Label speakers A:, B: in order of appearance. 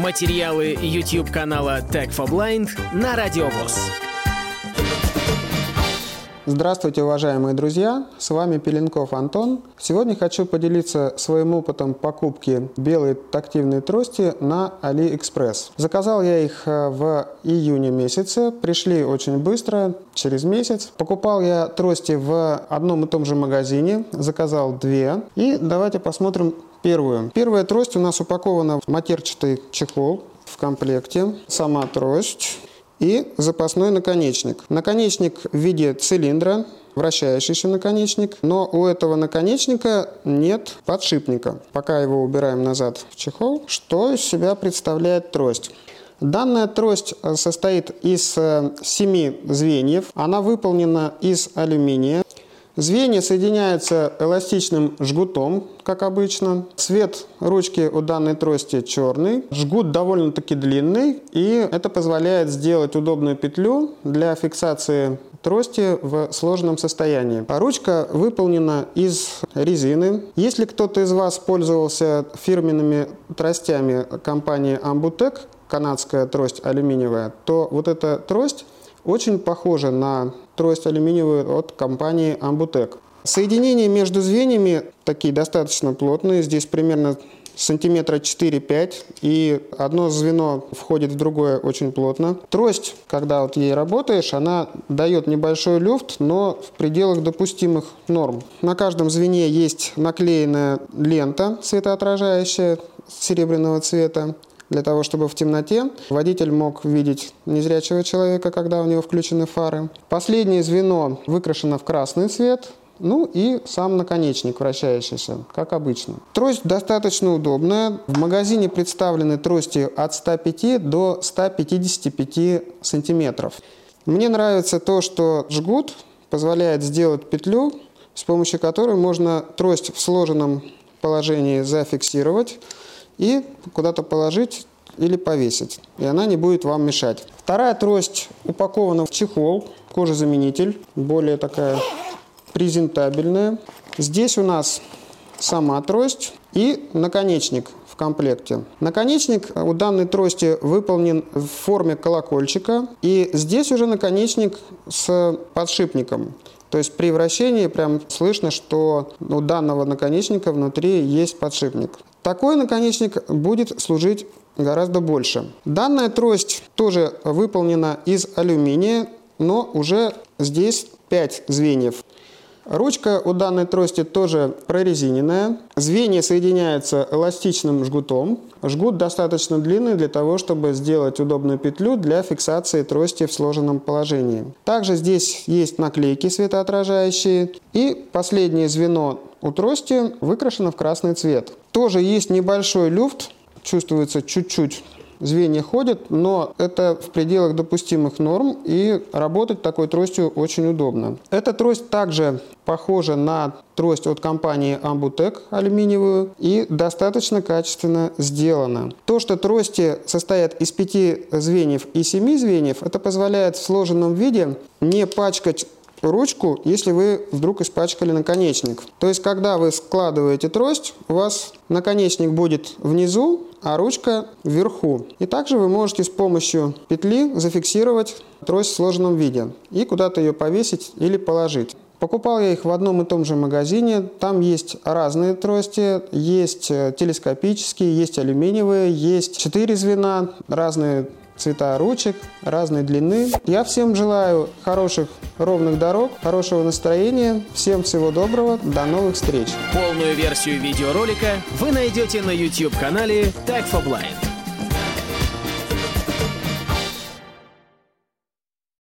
A: Материалы YouTube канала Tech for Blind на Радиовоз.
B: Здравствуйте, уважаемые друзья! С вами Пеленков Антон. Сегодня хочу поделиться своим опытом покупки белой тактивной трости на AliExpress. Заказал я их э, в июне месяце, пришли очень быстро, через месяц. Покупал я трости в одном и том же магазине, заказал две. И давайте посмотрим первую. Первая трость у нас упакована в матерчатый чехол в комплекте. Сама трость и запасной наконечник. Наконечник в виде цилиндра, вращающийся наконечник, но у этого наконечника нет подшипника. Пока его убираем назад в чехол, что из себя представляет трость? Данная трость состоит из э, семи звеньев. Она выполнена из алюминия. Звенья соединяются эластичным жгутом, как обычно. Цвет ручки у данной трости черный. Жгут довольно-таки длинный, и это позволяет сделать удобную петлю для фиксации трости в сложном состоянии. А ручка выполнена из резины. Если кто-то из вас пользовался фирменными тростями компании Ambutec, канадская трость алюминиевая, то вот эта трость очень похожа на трость алюминиевую от компании Ambutec. Соединения между звеньями такие достаточно плотные, здесь примерно сантиметра 4-5, и одно звено входит в другое очень плотно. Трость, когда вот ей работаешь, она дает небольшой люфт, но в пределах допустимых норм. На каждом звене есть наклеенная лента светоотражающая серебряного цвета для того, чтобы в темноте водитель мог видеть незрячего человека, когда у него включены фары. Последнее звено выкрашено в красный цвет, ну и сам наконечник вращающийся, как обычно. Трость достаточно удобная. В магазине представлены трости от 105 до 155 сантиметров. Мне нравится то, что жгут позволяет сделать петлю, с помощью которой можно трость в сложенном положении зафиксировать и куда-то положить или повесить, и она не будет вам мешать. Вторая трость упакована в чехол, кожезаменитель, более такая презентабельная. Здесь у нас сама трость и наконечник в комплекте. Наконечник у данной трости выполнен в форме колокольчика, и здесь уже наконечник с подшипником. То есть при вращении прям слышно, что у данного наконечника внутри есть подшипник. Такой наконечник будет служить гораздо больше. Данная трость тоже выполнена из алюминия, но уже здесь 5 звеньев. Ручка у данной трости тоже прорезиненная. Звенья соединяются эластичным жгутом. Жгут достаточно длинный для того, чтобы сделать удобную петлю для фиксации трости в сложенном положении. Также здесь есть наклейки светоотражающие. И последнее звено у трости выкрашено в красный цвет. Тоже есть небольшой люфт, чувствуется чуть-чуть звенья ходят, но это в пределах допустимых норм, и работать такой тростью очень удобно. Эта трость также похожа на трость от компании Ambutec алюминиевую и достаточно качественно сделана. То, что трости состоят из пяти звеньев и семи звеньев, это позволяет в сложенном виде не пачкать ручку, если вы вдруг испачкали наконечник. То есть, когда вы складываете трость, у вас наконечник будет внизу, а ручка вверху. И также вы можете с помощью петли зафиксировать трость в сложенном виде и куда-то ее повесить или положить. Покупал я их в одном и том же магазине. Там есть разные трости, есть э, телескопические, есть алюминиевые, есть четыре звена, разные цвета ручек, разной длины. Я всем желаю хороших ровных дорог, хорошего настроения. Всем всего доброго. До новых встреч.
A: Полную версию видеоролика вы найдете на YouTube-канале Tag for Blind.